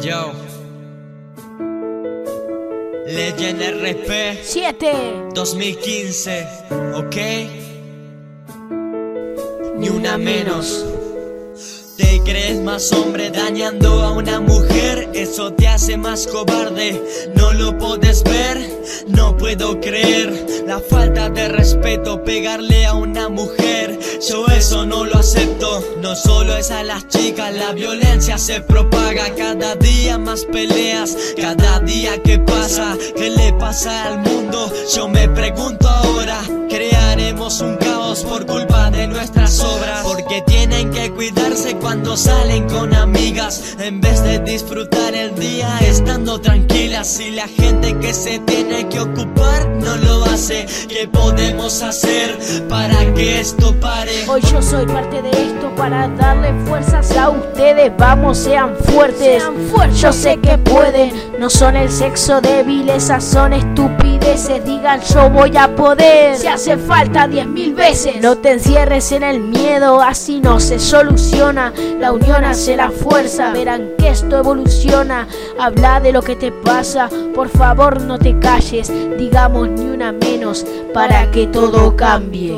Yo. Legend RP 7 2015, ¿ok? Ni una menos. Te crees más hombre dañando a una mujer, eso te hace más cobarde. No lo puedes ver, no puedo creer la falta de respeto, pegarle a una mujer. Yo eso no lo acepto. No solo es a las chicas, la violencia se propaga. Cada día más peleas, cada día que pasa, ¿qué le pasa al mundo? Yo me pregunto ahora, un caos por culpa de nuestras obras, porque tienen que cuidarse cuando salen con amigas en vez de disfrutar el día estando tranquilas y la gente que se tiene que ocupar hace ¿qué podemos hacer para que esto pare? Hoy yo soy parte de esto para darle fuerzas a ustedes. Vamos sean fuertes, sean fuertes. Yo sé que pueden, no son el sexo débil Esas son estupideces, digan yo voy a poder. Si hace falta diez mil veces. No te encierres en el miedo, así no se soluciona. La unión hace la fuerza, verán que esto evoluciona. Habla de lo que te pasa, por favor no te calles, digamos ni una para que. Todo cambie.